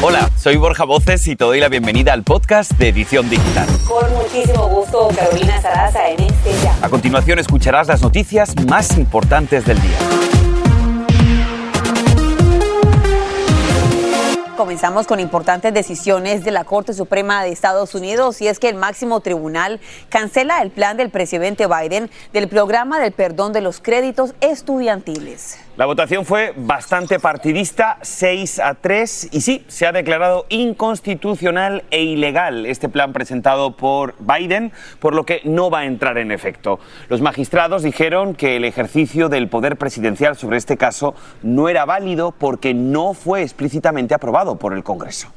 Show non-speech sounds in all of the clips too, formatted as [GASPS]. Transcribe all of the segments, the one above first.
Hola, soy Borja Voces y te doy la bienvenida al podcast de Edición Digital. Con muchísimo gusto, Carolina Sarasa en este ya. A continuación escucharás las noticias más importantes del día. Comenzamos con importantes decisiones de la Corte Suprema de Estados Unidos y es que el máximo tribunal cancela el plan del presidente Biden del programa del perdón de los créditos estudiantiles. La votación fue bastante partidista, 6 a 3, y sí, se ha declarado inconstitucional e ilegal este plan presentado por Biden, por lo que no va a entrar en efecto. Los magistrados dijeron que el ejercicio del poder presidencial sobre este caso no era válido porque no fue explícitamente aprobado por el Congreso.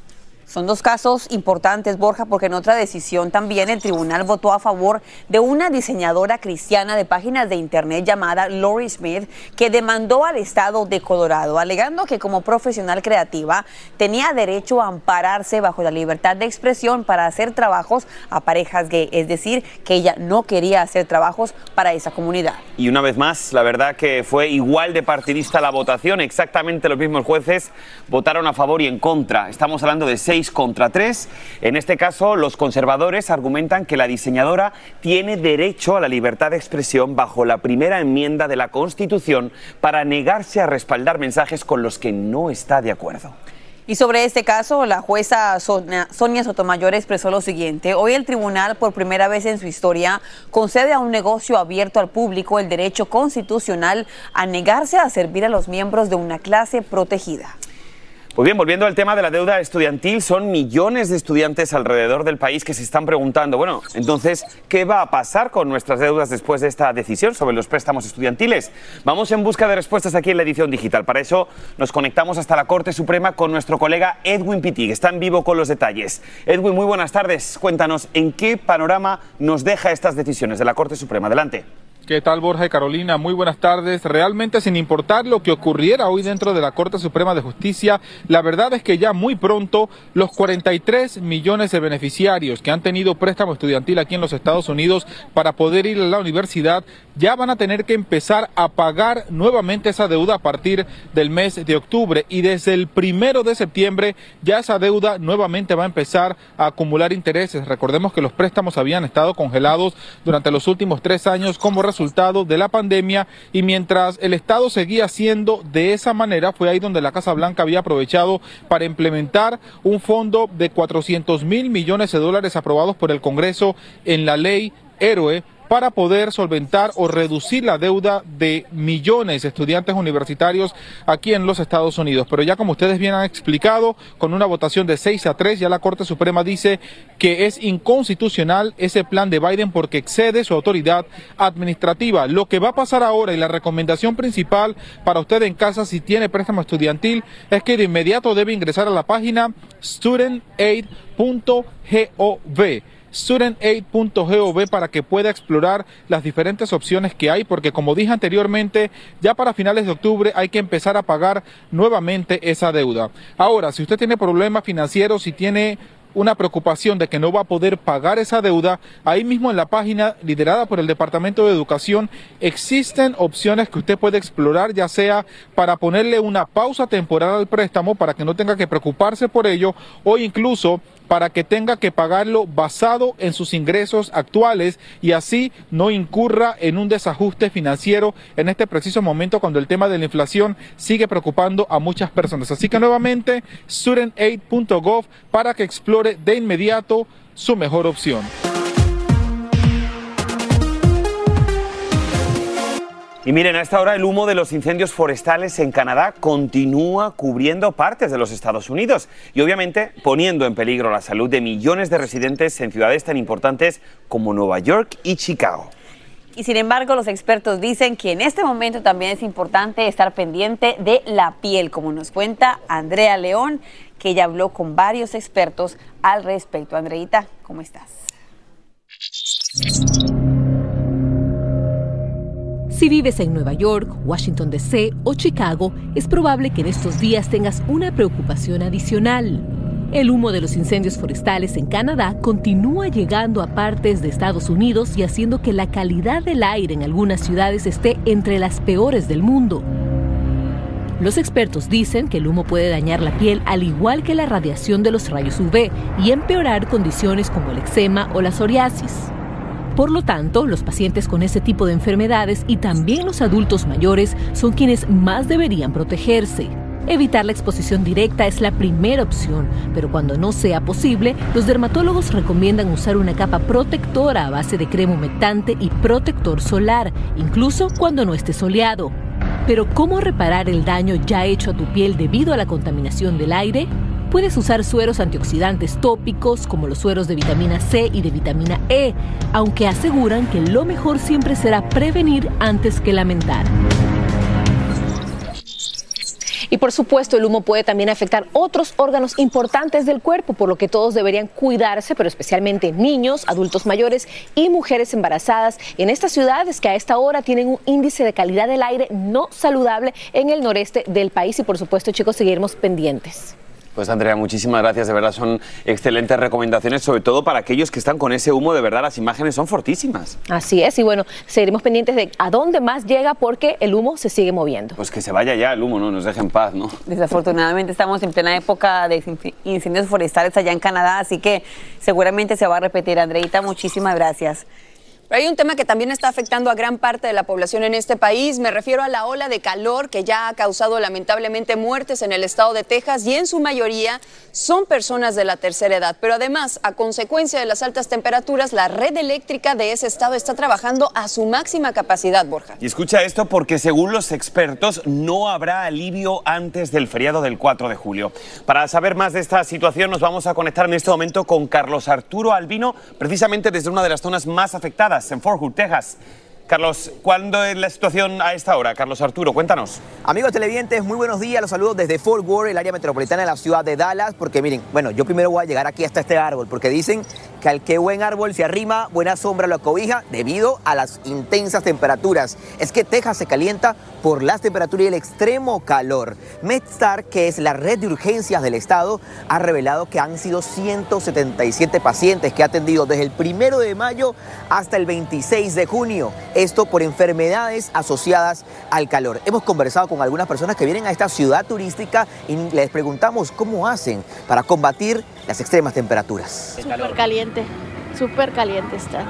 Son dos casos importantes, Borja, porque en otra decisión también el tribunal votó a favor de una diseñadora cristiana de páginas de internet llamada Lori Smith, que demandó al estado de Colorado, alegando que como profesional creativa tenía derecho a ampararse bajo la libertad de expresión para hacer trabajos a parejas gay, es decir, que ella no quería hacer trabajos para esa comunidad. Y una vez más, la verdad que fue igual de partidista la votación, exactamente los mismos jueces votaron a favor y en contra. Estamos hablando de seis contra tres. En este caso, los conservadores argumentan que la diseñadora tiene derecho a la libertad de expresión bajo la primera enmienda de la Constitución para negarse a respaldar mensajes con los que no está de acuerdo. Y sobre este caso, la jueza Sonia, Sotomayor expresó lo siguiente. Hoy el tribunal, por primera vez en su historia, concede a un negocio abierto al público el derecho constitucional a negarse a servir a los miembros de una clase protegida. Pues bien, volviendo al tema de la deuda estudiantil, son millones de estudiantes alrededor del país que se están preguntando, bueno, entonces, ¿qué va a pasar con nuestras deudas después de esta decisión sobre los préstamos estudiantiles? Vamos en busca de respuestas aquí en la edición digital. Para eso nos conectamos hasta la Corte Suprema con nuestro colega Edwin Pitti, que está en vivo con los detalles. Edwin, muy buenas tardes. Cuéntanos, ¿en qué panorama nos deja estas decisiones de la Corte Suprema? Adelante. ¿Qué tal Borja y Carolina? Muy buenas tardes. Realmente sin importar lo que ocurriera hoy dentro de la Corte Suprema de Justicia, la verdad es que ya muy pronto los 43 millones de beneficiarios que han tenido préstamo estudiantil aquí en los Estados Unidos para poder ir a la universidad ya van a tener que empezar a pagar nuevamente esa deuda a partir del mes de octubre y desde el primero de septiembre ya esa deuda nuevamente va a empezar a acumular intereses. Recordemos que los préstamos habían estado congelados durante los últimos tres años como resultado de la pandemia y mientras el Estado seguía haciendo de esa manera, fue ahí donde la Casa Blanca había aprovechado para implementar un fondo de 400 mil millones de dólares aprobados por el Congreso en la ley Héroe para poder solventar o reducir la deuda de millones de estudiantes universitarios aquí en los Estados Unidos. Pero ya como ustedes bien han explicado, con una votación de 6 a 3, ya la Corte Suprema dice que es inconstitucional ese plan de Biden porque excede su autoridad administrativa. Lo que va a pasar ahora y la recomendación principal para usted en casa si tiene préstamo estudiantil es que de inmediato debe ingresar a la página studentaid.gov studentaid.gov para que pueda explorar las diferentes opciones que hay, porque como dije anteriormente, ya para finales de octubre hay que empezar a pagar nuevamente esa deuda. Ahora, si usted tiene problemas financieros, si tiene una preocupación de que no va a poder pagar esa deuda, ahí mismo en la página liderada por el Departamento de Educación existen opciones que usted puede explorar, ya sea para ponerle una pausa temporal al préstamo para que no tenga que preocuparse por ello o incluso para que tenga que pagarlo basado en sus ingresos actuales y así no incurra en un desajuste financiero en este preciso momento cuando el tema de la inflación sigue preocupando a muchas personas. Así que nuevamente, studentaid.gov para que explore de inmediato su mejor opción. Y miren, a esta hora el humo de los incendios forestales en Canadá continúa cubriendo partes de los Estados Unidos y obviamente poniendo en peligro la salud de millones de residentes en ciudades tan importantes como Nueva York y Chicago. Y sin embargo, los expertos dicen que en este momento también es importante estar pendiente de la piel, como nos cuenta Andrea León, que ella habló con varios expertos al respecto. Andreita, ¿cómo estás? Si vives en Nueva York, Washington DC o Chicago, es probable que en estos días tengas una preocupación adicional. El humo de los incendios forestales en Canadá continúa llegando a partes de Estados Unidos y haciendo que la calidad del aire en algunas ciudades esté entre las peores del mundo. Los expertos dicen que el humo puede dañar la piel al igual que la radiación de los rayos UV y empeorar condiciones como el eczema o la psoriasis. Por lo tanto, los pacientes con ese tipo de enfermedades y también los adultos mayores son quienes más deberían protegerse. Evitar la exposición directa es la primera opción, pero cuando no sea posible, los dermatólogos recomiendan usar una capa protectora a base de crema humectante y protector solar, incluso cuando no esté soleado. Pero ¿cómo reparar el daño ya hecho a tu piel debido a la contaminación del aire? Puedes usar sueros antioxidantes tópicos como los sueros de vitamina C y de vitamina E, aunque aseguran que lo mejor siempre será prevenir antes que lamentar. Y por supuesto, el humo puede también afectar otros órganos importantes del cuerpo, por lo que todos deberían cuidarse, pero especialmente niños, adultos mayores y mujeres embarazadas en estas ciudades que a esta hora tienen un índice de calidad del aire no saludable en el noreste del país. Y por supuesto, chicos, seguiremos pendientes. Pues Andrea, muchísimas gracias, de verdad son excelentes recomendaciones, sobre todo para aquellos que están con ese humo, de verdad las imágenes son fortísimas. Así es, y bueno, seguiremos pendientes de a dónde más llega porque el humo se sigue moviendo. Pues que se vaya ya el humo, ¿no? Nos deje en paz, ¿no? Desafortunadamente estamos en plena época de incendios forestales allá en Canadá, así que seguramente se va a repetir. Andreita, muchísimas gracias. Pero hay un tema que también está afectando a gran parte de la población en este país. Me refiero a la ola de calor que ya ha causado lamentablemente muertes en el estado de Texas y en su mayoría son personas de la tercera edad. Pero además, a consecuencia de las altas temperaturas, la red eléctrica de ese estado está trabajando a su máxima capacidad, Borja. Y escucha esto porque según los expertos no habrá alivio antes del feriado del 4 de julio. Para saber más de esta situación nos vamos a conectar en este momento con Carlos Arturo Albino, precisamente desde una de las zonas más afectadas en Fort Hood, Texas. Carlos, ¿cuándo es la situación a esta hora? Carlos Arturo, cuéntanos. Amigos televidentes, muy buenos días. Los saludos desde Fort Worth, el área metropolitana de la ciudad de Dallas. Porque miren, bueno, yo primero voy a llegar aquí hasta este árbol, porque dicen que al que buen árbol se arrima, buena sombra lo cobija debido a las intensas temperaturas. Es que Texas se calienta por las temperaturas y el extremo calor. MedStar, que es la red de urgencias del estado, ha revelado que han sido 177 pacientes que ha atendido desde el primero de mayo hasta el 26 de junio. Esto por enfermedades asociadas al calor. Hemos conversado con algunas personas que vienen a esta ciudad turística y les preguntamos cómo hacen para combatir las extremas temperaturas. Súper caliente, súper caliente está.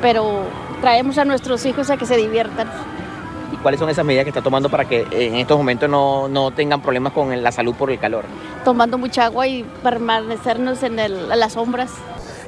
Pero traemos a nuestros hijos a que se diviertan. ¿Y cuáles son esas medidas que está tomando para que en estos momentos no, no tengan problemas con la salud por el calor? Tomando mucha agua y permanecernos en, el, en las sombras.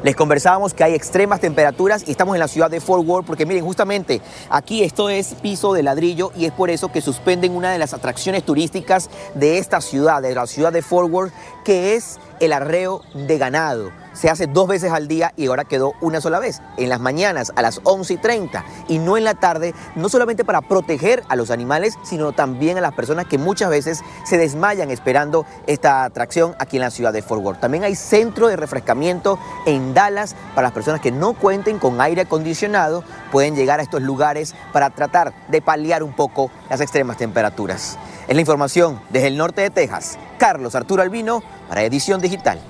Les conversábamos que hay extremas temperaturas y estamos en la ciudad de Fort Worth porque miren, justamente aquí esto es piso de ladrillo y es por eso que suspenden una de las atracciones turísticas de esta ciudad, de la ciudad de Fort Worth, que es el arreo de ganado. Se hace dos veces al día y ahora quedó una sola vez, en las mañanas a las 11 y 30 y no en la tarde, no solamente para proteger a los animales, sino también a las personas que muchas veces se desmayan esperando esta atracción aquí en la ciudad de Fort Worth. También hay centro de refrescamiento en Dallas para las personas que no cuenten con aire acondicionado, pueden llegar a estos lugares para tratar de paliar un poco las extremas temperaturas. Es la información desde el norte de Texas. Carlos Arturo Albino para Edición Digital.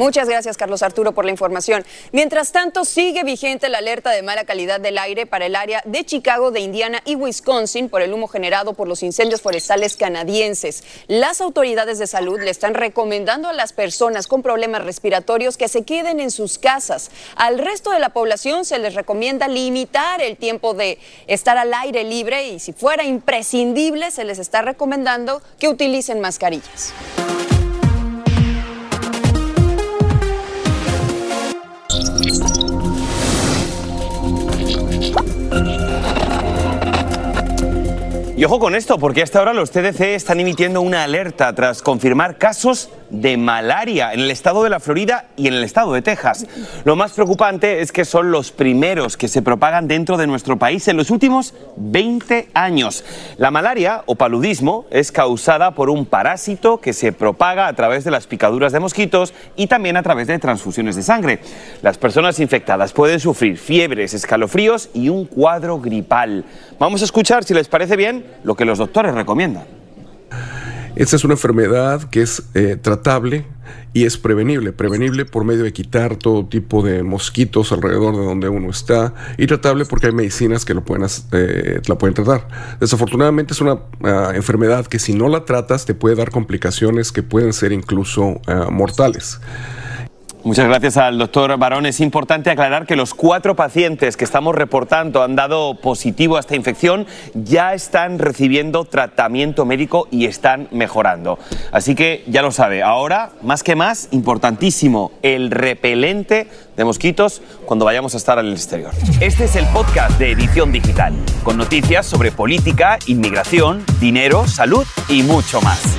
Muchas gracias, Carlos Arturo, por la información. Mientras tanto, sigue vigente la alerta de mala calidad del aire para el área de Chicago, de Indiana y Wisconsin por el humo generado por los incendios forestales canadienses. Las autoridades de salud le están recomendando a las personas con problemas respiratorios que se queden en sus casas. Al resto de la población se les recomienda limitar el tiempo de estar al aire libre y si fuera imprescindible, se les está recomendando que utilicen mascarillas. Y ojo con esto, porque hasta ahora los CDC están emitiendo una alerta tras confirmar casos de malaria en el estado de la Florida y en el estado de Texas. Lo más preocupante es que son los primeros que se propagan dentro de nuestro país en los últimos 20 años. La malaria o paludismo es causada por un parásito que se propaga a través de las picaduras de mosquitos y también a través de transfusiones de sangre. Las personas infectadas pueden sufrir fiebres, escalofríos y un cuadro gripal. Vamos a escuchar, si les parece bien, lo que los doctores recomiendan. Esta es una enfermedad que es eh, tratable y es prevenible, prevenible por medio de quitar todo tipo de mosquitos alrededor de donde uno está y tratable porque hay medicinas que lo pueden, eh, la pueden tratar. Desafortunadamente es una ah, enfermedad que si no la tratas te puede dar complicaciones que pueden ser incluso ah, mortales. Muchas gracias al doctor Barón. Es importante aclarar que los cuatro pacientes que estamos reportando han dado positivo a esta infección ya están recibiendo tratamiento médico y están mejorando. Así que ya lo sabe, ahora más que más, importantísimo, el repelente de mosquitos cuando vayamos a estar el exterior. Este es el podcast de Edición Digital, con noticias sobre política, inmigración, dinero, salud y mucho más.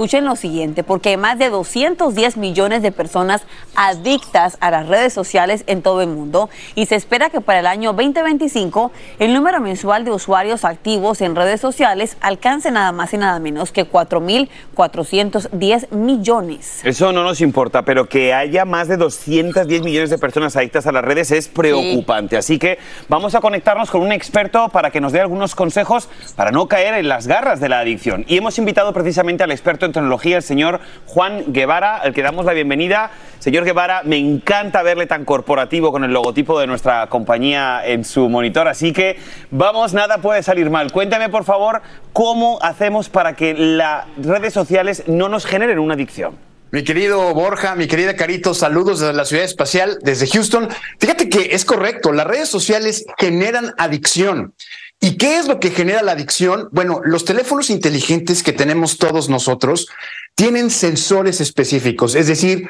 Escuchen lo siguiente, porque hay más de 210 millones de personas adictas a las redes sociales en todo el mundo y se espera que para el año 2025 el número mensual de usuarios activos en redes sociales alcance nada más y nada menos que 4.410 millones. Eso no nos importa, pero que haya más de 210 millones de personas adictas a las redes es preocupante. Así que vamos a conectarnos con un experto para que nos dé algunos consejos para no caer en las garras de la adicción. Y hemos invitado precisamente al experto en tecnología, el señor Juan Guevara, al que damos la bienvenida. Señor Guevara, me encanta verle tan corporativo con el logotipo de nuestra compañía en su monitor, así que vamos, nada puede salir mal. Cuéntame, por favor, cómo hacemos para que las redes sociales no nos generen una adicción. Mi querido Borja, mi querida Carito, saludos desde la ciudad espacial, desde Houston. Fíjate que es correcto, las redes sociales generan adicción. ¿Y qué es lo que genera la adicción? Bueno, los teléfonos inteligentes que tenemos todos nosotros tienen sensores específicos, es decir,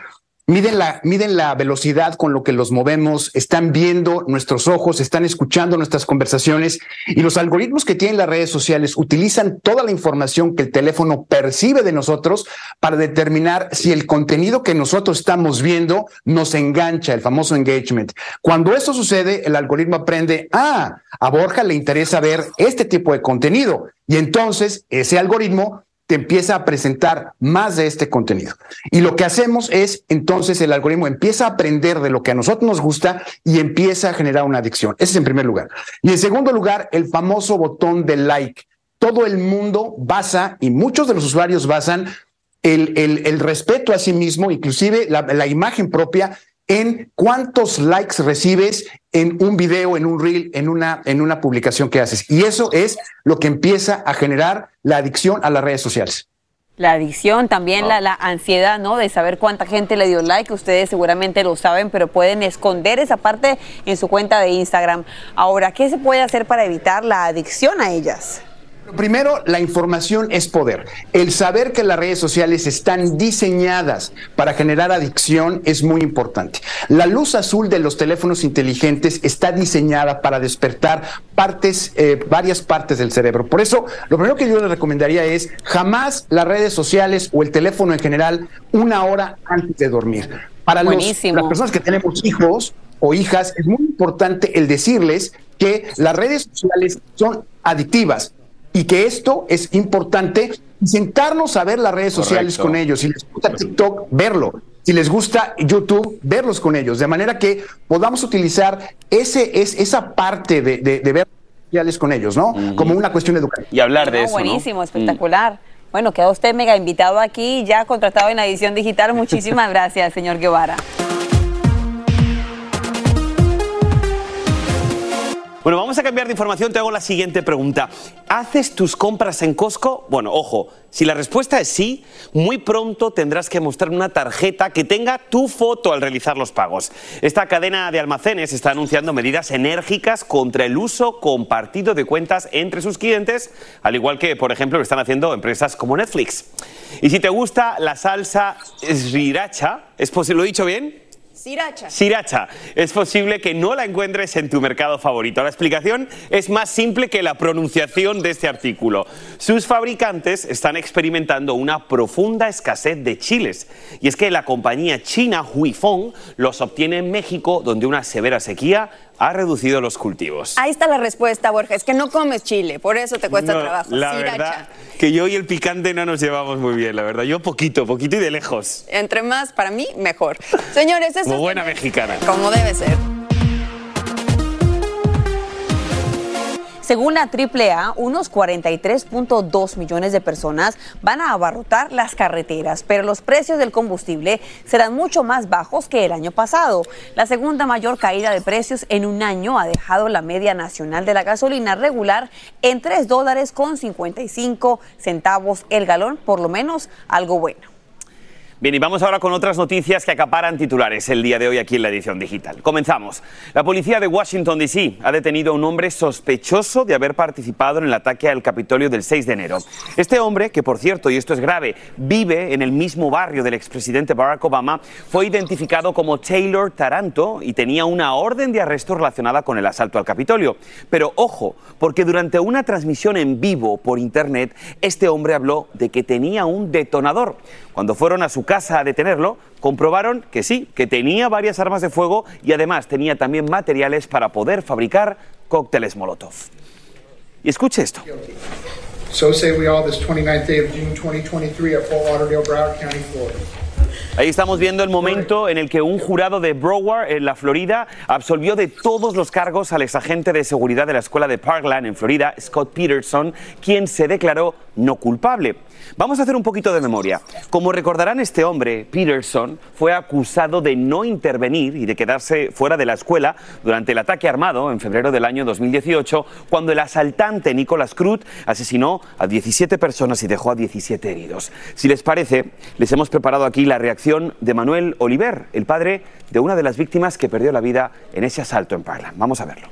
Miden la, velocidad con lo que los movemos, están viendo nuestros ojos, están escuchando nuestras conversaciones y los algoritmos que tienen las redes sociales utilizan toda la información que el teléfono percibe de nosotros para determinar si el contenido que nosotros estamos viendo nos engancha, el famoso engagement. Cuando eso sucede, el algoritmo aprende, ah, a Borja le interesa ver este tipo de contenido y entonces ese algoritmo te empieza a presentar más de este contenido. Y lo que hacemos es, entonces, el algoritmo empieza a aprender de lo que a nosotros nos gusta y empieza a generar una adicción. Ese es en primer lugar. Y en segundo lugar, el famoso botón de like. Todo el mundo basa, y muchos de los usuarios basan, el, el, respeto a sí mismo, inclusive la, la imagen propia, en cuántos likes recibes en un video, en un reel, en una, en una publicación que haces. Y eso es lo que empieza a generar la adicción a las redes sociales. La adicción, también la, la, ansiedad, ¿no? De saber cuánta gente le dio like. Ustedes seguramente lo saben, pero pueden esconder esa parte en su cuenta de Instagram. Ahora, ¿qué se puede hacer para evitar la adicción a ellas? Primero, la información es poder. El saber que las redes sociales están diseñadas para generar adicción es muy importante. La luz azul de los teléfonos inteligentes está diseñada para despertar partes, eh, varias partes del cerebro. Por eso, lo primero que yo le recomendaría es jamás las redes sociales o el teléfono en general una hora antes de dormir. Para los, las personas que tenemos hijos o hijas, es muy importante el decirles que las redes sociales son adictivas y que esto es importante sentarnos a ver las redes sociales con ellos. Si les gusta TikTok, verlo. Si les gusta YouTube, verlos con ellos. De manera que podamos utilizar ese, es, esa parte de, de, de ver sociales con ellos, ¿no? Como una cuestión educativa. Y hablar de eso. Buenísimo, espectacular. Bueno, queda usted mega invitado aquí, ya contratado en la edición digital. Muchísimas [LAUGHS] gracias, señor Guevara. Bueno, vamos a cambiar de información. Te hago la siguiente pregunta. ¿Haces tus compras en Costco? Bueno, ojo, si la respuesta es sí, muy pronto tendrás que mostrar una tarjeta que tenga tu foto al realizar los pagos. Esta cadena de almacenes está anunciando medidas enérgicas contra el uso compartido de cuentas entre sus clientes, al igual que, por ejemplo, lo están haciendo empresas como Netflix. Y si te gusta la salsa sriracha, ¿es posible? ¿Lo he dicho bien? Siracha. Sriracha. Es posible que no la encuentres en tu mercado favorito. La explicación es más simple que la pronunciación de este artículo. Sus fabricantes están experimentando una profunda escasez de chiles. Y es que la compañía china Huifeng los obtiene en México, donde una severa sequía ha reducido los cultivos. Ahí está la respuesta, Borja. Es que no comes chile, por eso te cuesta No, trabajo. La verdad que yo y el picante no nos llevamos muy bien, la verdad. Yo poquito, poquito y de lejos. Entre más, para mí, mejor. Señores, eso Como es buena mexicana. como debe ser. Según la AAA, unos 43.2 millones de personas van a abarrotar las carreteras, pero los precios del combustible serán mucho más bajos que el año pasado. La segunda mayor caída de precios en un año ha dejado la media nacional de la gasolina regular en 3 dólares con 55 centavos el galón, por lo menos algo bueno. Bien, y vamos ahora con otras noticias que acaparan titulares el día de hoy aquí en la edición digital. Comenzamos. La policía de Washington, D.C. ha detenido a un hombre sospechoso de haber participado en el ataque al Capitolio del 6 de enero. Este hombre, que por cierto, y esto es grave, vive en el mismo barrio del expresidente Barack Obama, fue identificado como Taylor Taranto y tenía una orden de arresto relacionada con el asalto al Capitolio. Pero ojo, porque durante una transmisión en vivo por internet, este hombre habló de que tenía un detonador. Cuando fueron a su casa a detenerlo, comprobaron que sí, que tenía varias armas de fuego y además tenía también materiales para poder fabricar cócteles Molotov. Y escuche esto. So say we all this 29th day of June 2023 at Fort Lauderdale, Broward County, Florida. Ahí estamos viendo el momento en el que un jurado de Broward, en la Florida, absolvió de todos los cargos al exagente de seguridad de la escuela de Parkland, en Florida, Scott Peterson, quien se declaró no culpable. Vamos a hacer un poquito de memoria. Como recordarán, este hombre, Peterson, fue acusado de no intervenir y de quedarse fuera de la escuela durante el ataque armado en febrero del año 2018, cuando el asaltante Nicholas Cruz asesinó a 17 personas y dejó a 17 heridos. Si les parece, les hemos preparado aquí la reacción de Manuel Oliver, el padre de una de las víctimas que perdió la vida en ese asalto en Parkland. Vamos a verlo.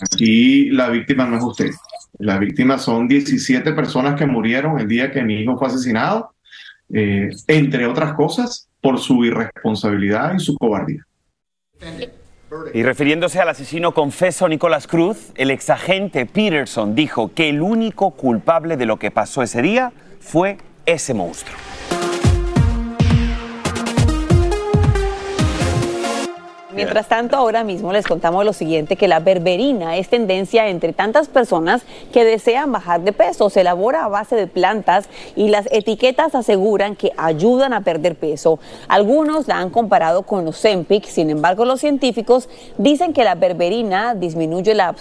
Aquí la víctima no es usted. Las víctimas son 17 personas que murieron el día que mi hijo fue asesinado, eh, entre otras cosas, por su irresponsabilidad y su cobardía. Y refiriéndose al asesino confeso Nicolás Cruz, el exagente Peterson dijo que el único culpable de lo que pasó ese día fue ese monstruo. Mientras tanto, ahora mismo les contamos lo siguiente, que la berberina es tendencia entre tantas personas que desean bajar de peso. Se elabora a base de plantas y las etiquetas aseguran que ayudan a perder peso. Algunos la han comparado con los Zempic, sin embargo los científicos dicen que la berberina disminuye la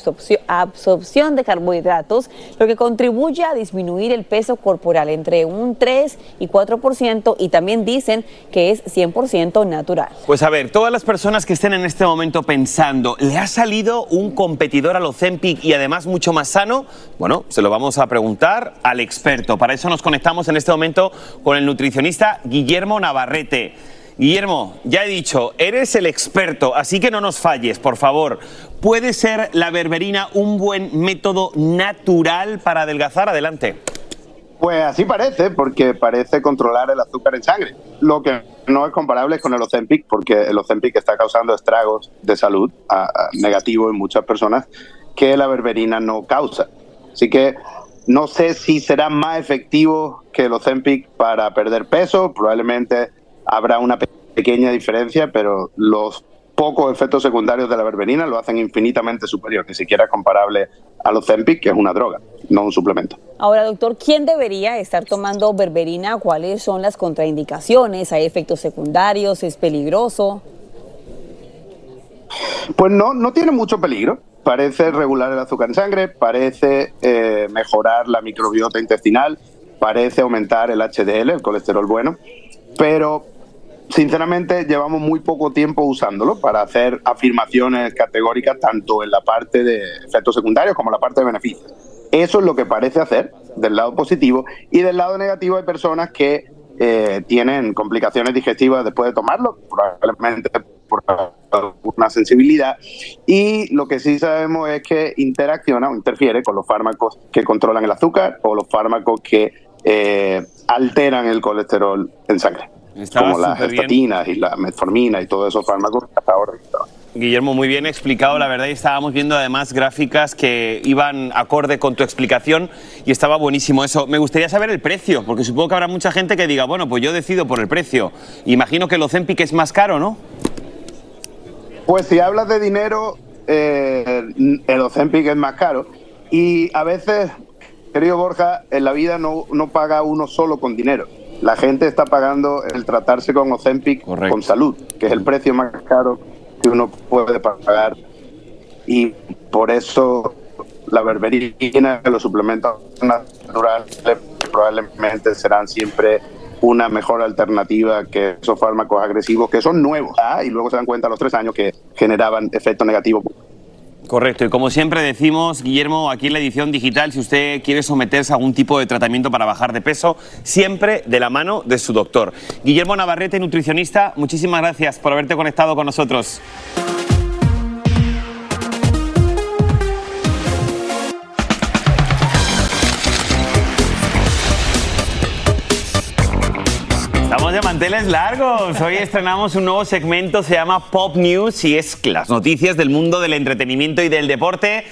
absorción de carbohidratos, lo que contribuye a disminuir el peso corporal entre un 3 y 4% y también dicen que es 100% natural. Pues a ver, todas las personas que en este momento pensando, ¿le ha salido un competidor al Ozempic y además mucho más sano? Bueno, se lo vamos a preguntar al experto. Para eso nos conectamos en este momento con el nutricionista Guillermo Navarrete. Guillermo, ya he dicho, eres el experto, así que no nos falles, por favor. ¿Puede ser la berberina un buen método natural para adelgazar? Adelante. Pues así parece, porque parece controlar el azúcar en sangre. Lo que no es comparable con el Ozempic, porque el Ozempic está causando estragos de salud a- negativos en muchas personas que la berberina no causa. Así que no sé si será más efectivo que el Ozempic para perder peso. Probablemente habrá una pe- pequeña diferencia, pero los pocos efectos secundarios de la berberina lo hacen infinitamente superior, ni siquiera comparable al Ozempic, que es una droga, no un suplemento. Ahora, doctor, ¿quién debería estar tomando berberina? ¿Cuáles son las contraindicaciones? ¿Hay efectos secundarios? ¿Es peligroso? Pues no, no tiene mucho peligro. Parece regular el azúcar en sangre, parece eh, mejorar la microbiota intestinal, parece aumentar el HDL, el colesterol bueno, pero sinceramente llevamos muy poco tiempo usándolo para hacer afirmaciones categóricas tanto en la parte de efectos secundarios como en la parte de beneficios. Eso es lo que parece hacer del lado positivo y del lado negativo hay personas que eh, tienen complicaciones digestivas después de tomarlo, probablemente por una sensibilidad. Y lo que sí sabemos es que interacciona o interfiere con los fármacos que controlan el azúcar o los fármacos que eh, alteran el colesterol en sangre, como las estatinas y la metformina y todos esos fármacos hasta ahora Guillermo, muy bien explicado, la verdad, y estábamos viendo además gráficas que iban acorde con tu explicación y estaba buenísimo eso. Me gustaría saber el precio, porque supongo que habrá mucha gente que diga, bueno, pues yo decido por el precio. Imagino que el Ozempic es más caro, ¿no? Pues si hablas de dinero, eh, el Ozempic es más caro. Y a veces, querido Borja, en la vida no, no paga uno solo con dinero. La gente está pagando el tratarse con Ozempic con salud, que es el precio más caro que uno puede pagar y por eso la berberina, los suplementos naturales probablemente serán siempre una mejor alternativa que esos fármacos agresivos que son nuevos ¿ah? y luego se dan cuenta a los tres años que generaban efectos negativos. Correcto, y como siempre decimos, Guillermo, aquí en la edición digital, si usted quiere someterse a algún tipo de tratamiento para bajar de peso, siempre de la mano de su doctor. Guillermo Navarrete, nutricionista, muchísimas gracias por haberte conectado con nosotros. Manteles largos. Hoy estrenamos un nuevo segmento, se llama Pop News y es las noticias del mundo del entretenimiento y del deporte.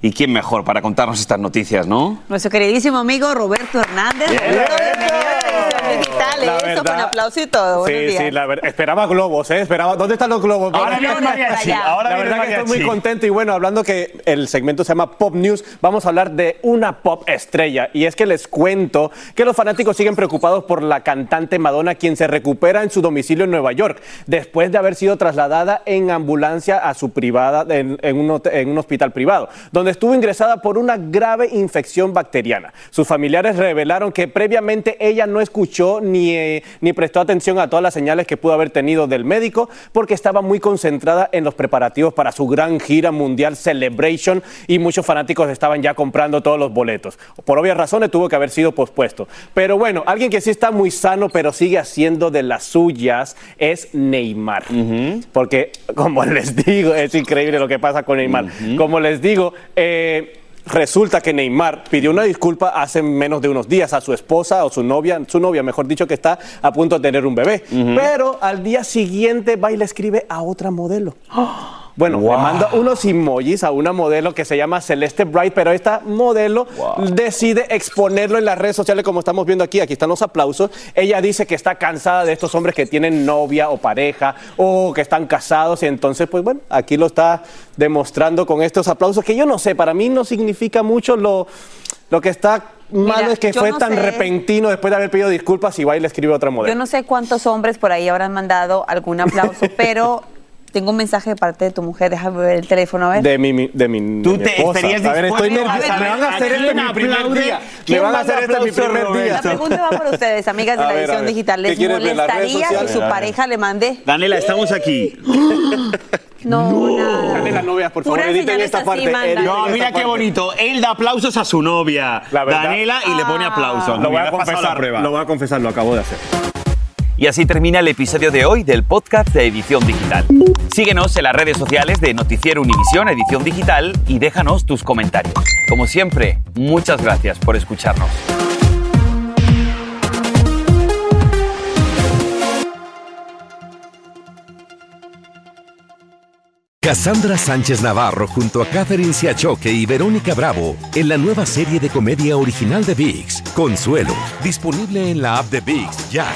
¿Y quién mejor para contarnos estas noticias, no? Nuestro queridísimo amigo Roberto Hernández. Roberto, bienvenido a la digital, eso, con aplauso y todo. Sí, días. sí, la verdad. Esperaba globos, ¿eh? Esperaba. ¿Dónde están los globos? Ahora viene mariachi, ahora la verdad que estoy muy contento y bueno, hablando que el segmento se llama Pop News, vamos a hablar de una pop estrella. Y es que les cuento que los fanáticos siguen preocupados por la cantante Madonna, quien se recupera en su domicilio en Nueva York, después de haber sido trasladada en ambulancia a su privada, en, en un, en un hospital privado, donde estuvo ingresada por una grave infección bacteriana. Sus familiares revelaron que previamente ella no escuchó ni, eh, ni prestó atención a todas las señales que pudo haber tenido del médico porque estaba muy concentrada en los preparativos para su gran gira mundial Celebration y muchos fanáticos estaban ya comprando todos los boletos. Por obvias razones tuvo que haber sido pospuesto. Pero bueno, alguien que sí está muy sano pero sigue haciendo de las suyas es Neymar. Porque como les digo, es increíble lo que pasa con Neymar. Como les digo, eh, Resulta que Neymar pidió una disculpa hace menos de unos días a su esposa o su novia, su novia, mejor dicho, que está a punto de tener un bebé. Pero al día siguiente va y le escribe a otra modelo. Bueno, le manda unos emojis a una modelo que se llama Celeste Bright, pero esta modelo decide exponerlo en las redes sociales como estamos viendo aquí. Aquí están los aplausos. Ella dice que está cansada de estos hombres que tienen novia o pareja o que están casados y entonces, pues bueno, aquí lo está demostrando con estos aplausos que yo no sé, para mí no significa mucho lo, lo que está malo Mira, es que fue no tan sé. repentino después de haber pedido disculpas y va y le escribe a otra modelo. Yo no sé cuántos hombres por ahí habrán mandado algún aplauso, [LAUGHS] pero tengo un mensaje de parte de tu mujer. Déjame ver el teléfono, a ver. De mi, mi- de mi, Tú de mi te esposa. estarías A ver, estoy. Me van a hacer ¿A esto en quién mi primer día. Me ¿Quién van a hacer esto en mi primer La día. pregunta va para ustedes, amigas de la edición digital. ¿Qué ¿Les molestaría que su pareja le mande? Daniela, estamos aquí. [GASPS] No. Dale las novias, por favor, Puras editen esta así parte. editen No, mira qué parte. bonito. Él da aplausos a su novia, La verdad- Daniela, y le pone aplausos. Lo voy a pasado la confesar, prueba. lo voy a confesar, lo acabo de hacer. Y así termina el episodio de hoy del podcast de Edición Digital. Síguenos en las redes sociales de Noticiero Univisión Edición Digital y déjanos tus comentarios. Como siempre, muchas gracias por escucharnos. Cassandra Sánchez Navarro junto a Catherine Siachoque y Verónica Bravo en la nueva serie de comedia original de VIX, Consuelo, disponible en la app de VIX ya.